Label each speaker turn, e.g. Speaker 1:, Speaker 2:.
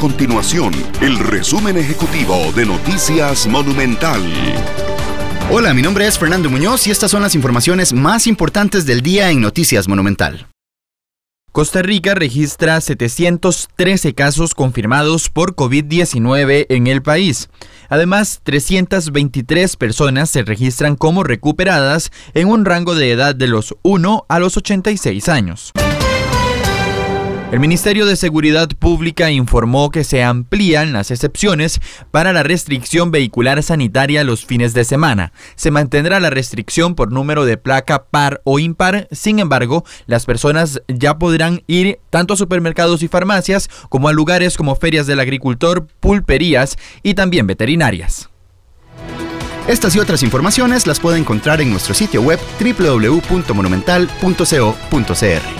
Speaker 1: continuación el resumen ejecutivo de Noticias Monumental.
Speaker 2: Hola, mi nombre es Fernando Muñoz y estas son las informaciones más importantes del día en Noticias Monumental. Costa Rica registra 713 casos confirmados por COVID-19 en el país. Además, 323 personas se registran como recuperadas en un rango de edad de los 1 a los 86 años. El Ministerio de Seguridad Pública informó que se amplían las excepciones para la restricción vehicular sanitaria los fines de semana. Se mantendrá la restricción por número de placa par o impar, sin embargo, las personas ya podrán ir tanto a supermercados y farmacias como a lugares como ferias del agricultor, pulperías y también veterinarias. Estas y otras informaciones las puede encontrar en nuestro sitio web www.monumental.co.cr.